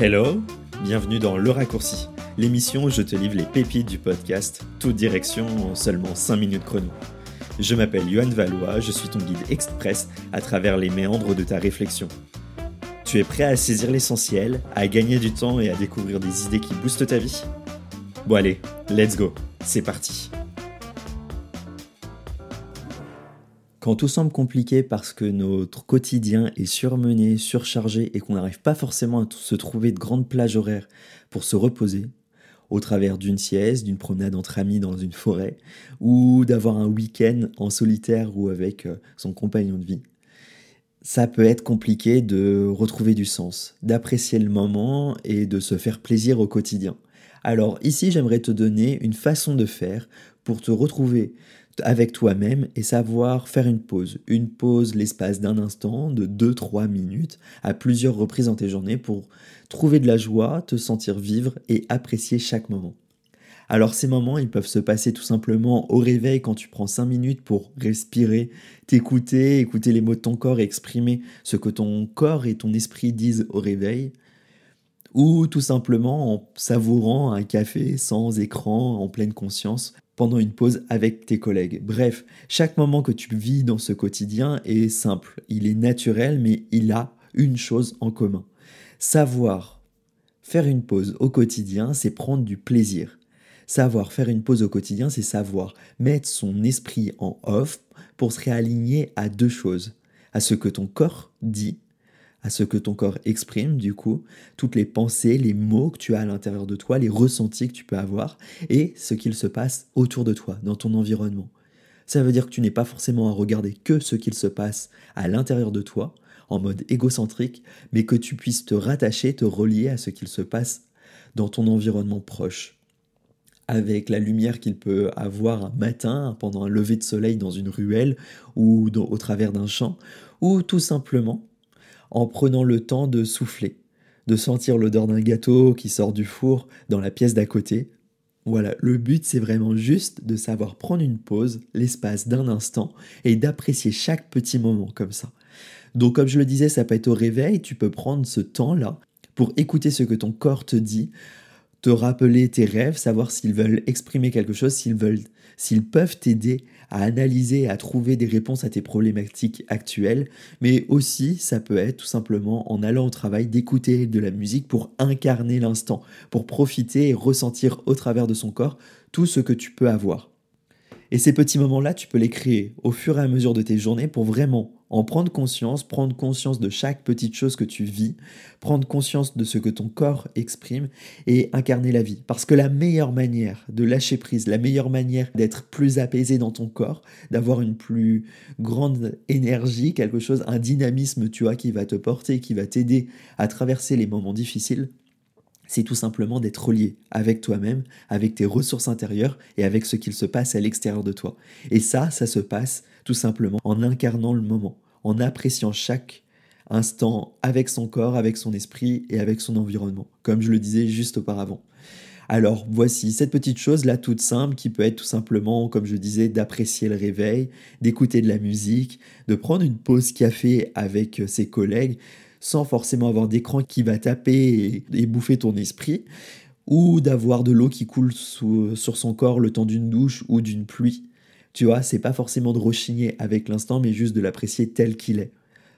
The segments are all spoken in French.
Hello, bienvenue dans Le Raccourci, l'émission où je te livre les pépites du podcast, toute direction en seulement 5 minutes chrono. Je m'appelle Yohan Valois, je suis ton guide express à travers les méandres de ta réflexion. Tu es prêt à saisir l'essentiel, à gagner du temps et à découvrir des idées qui boostent ta vie? Bon allez, let's go, c'est parti Quand tout semble compliqué parce que notre quotidien est surmené, surchargé et qu'on n'arrive pas forcément à se trouver de grandes plages horaires pour se reposer, au travers d'une sieste, d'une promenade entre amis dans une forêt, ou d'avoir un week-end en solitaire ou avec euh, son compagnon de vie, ça peut être compliqué de retrouver du sens, d'apprécier le moment et de se faire plaisir au quotidien. Alors ici, j'aimerais te donner une façon de faire pour te retrouver avec toi-même et savoir faire une pause. Une pause l'espace d'un instant, de 2-3 minutes, à plusieurs reprises dans tes journées pour trouver de la joie, te sentir vivre et apprécier chaque moment. Alors ces moments, ils peuvent se passer tout simplement au réveil quand tu prends 5 minutes pour respirer, t'écouter, écouter les mots de ton corps et exprimer ce que ton corps et ton esprit disent au réveil. Ou tout simplement en savourant un café sans écran, en pleine conscience, pendant une pause avec tes collègues. Bref, chaque moment que tu vis dans ce quotidien est simple, il est naturel, mais il a une chose en commun. Savoir faire une pause au quotidien, c'est prendre du plaisir. Savoir faire une pause au quotidien, c'est savoir mettre son esprit en off pour se réaligner à deux choses, à ce que ton corps dit à ce que ton corps exprime, du coup, toutes les pensées, les mots que tu as à l'intérieur de toi, les ressentis que tu peux avoir, et ce qu'il se passe autour de toi, dans ton environnement. Ça veut dire que tu n'es pas forcément à regarder que ce qu'il se passe à l'intérieur de toi, en mode égocentrique, mais que tu puisses te rattacher, te relier à ce qu'il se passe dans ton environnement proche. Avec la lumière qu'il peut avoir un matin pendant un lever de soleil dans une ruelle ou au travers d'un champ, ou tout simplement en prenant le temps de souffler, de sentir l'odeur d'un gâteau qui sort du four dans la pièce d'à côté. Voilà, le but c'est vraiment juste de savoir prendre une pause, l'espace d'un instant, et d'apprécier chaque petit moment comme ça. Donc comme je le disais, ça peut être au réveil, tu peux prendre ce temps-là pour écouter ce que ton corps te dit, te rappeler tes rêves, savoir s'ils veulent exprimer quelque chose, s'ils veulent s'ils peuvent t'aider à analyser, à trouver des réponses à tes problématiques actuelles, mais aussi ça peut être tout simplement en allant au travail d'écouter de la musique pour incarner l'instant, pour profiter et ressentir au travers de son corps tout ce que tu peux avoir. Et ces petits moments-là, tu peux les créer au fur et à mesure de tes journées pour vraiment en prendre conscience, prendre conscience de chaque petite chose que tu vis, prendre conscience de ce que ton corps exprime et incarner la vie. Parce que la meilleure manière de lâcher prise, la meilleure manière d'être plus apaisé dans ton corps, d'avoir une plus grande énergie, quelque chose, un dynamisme, tu vois, qui va te porter, qui va t'aider à traverser les moments difficiles, c'est tout simplement d'être relié avec toi-même, avec tes ressources intérieures et avec ce qu'il se passe à l'extérieur de toi. Et ça, ça se passe tout simplement en incarnant le moment, en appréciant chaque instant avec son corps, avec son esprit et avec son environnement, comme je le disais juste auparavant. Alors voici cette petite chose là toute simple qui peut être tout simplement, comme je disais, d'apprécier le réveil, d'écouter de la musique, de prendre une pause café avec ses collègues, sans forcément avoir d'écran qui va taper et, bouffer ton esprit, ou d'avoir de l'eau qui coule sur son corps le temps d'une douche ou d'une pluie. Tu vois, c'est pas forcément de rechigner avec l'instant, mais juste de l'apprécier tel qu'il est,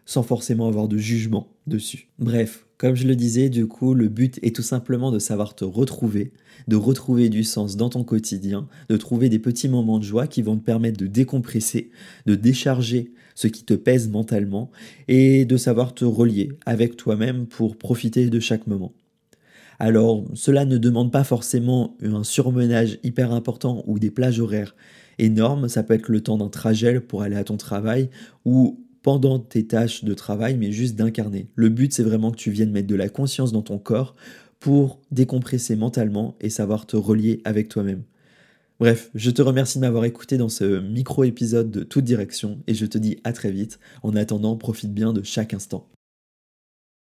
sans forcément avoir de jugement dessus. Bref, comme je le disais, du coup, le but est tout simplement de savoir te retrouver, de retrouver du sens dans ton quotidien, de trouver des petits moments de joie qui vont te permettre de décompresser, de décharger ce qui te pèse mentalement et de savoir te relier avec toi-même pour profiter de chaque moment. Alors, cela ne demande pas forcément un surmenage hyper important ou des plages horaires énormes, ça peut être le temps d'un trajet pour aller à ton travail ou pendant tes tâches de travail, mais juste d'incarner. Le but, c'est vraiment que tu viennes mettre de la conscience dans ton corps pour décompresser mentalement et savoir te relier avec toi-même. Bref, je te remercie de m'avoir écouté dans ce micro-épisode de toute direction et je te dis à très vite. En attendant, profite bien de chaque instant.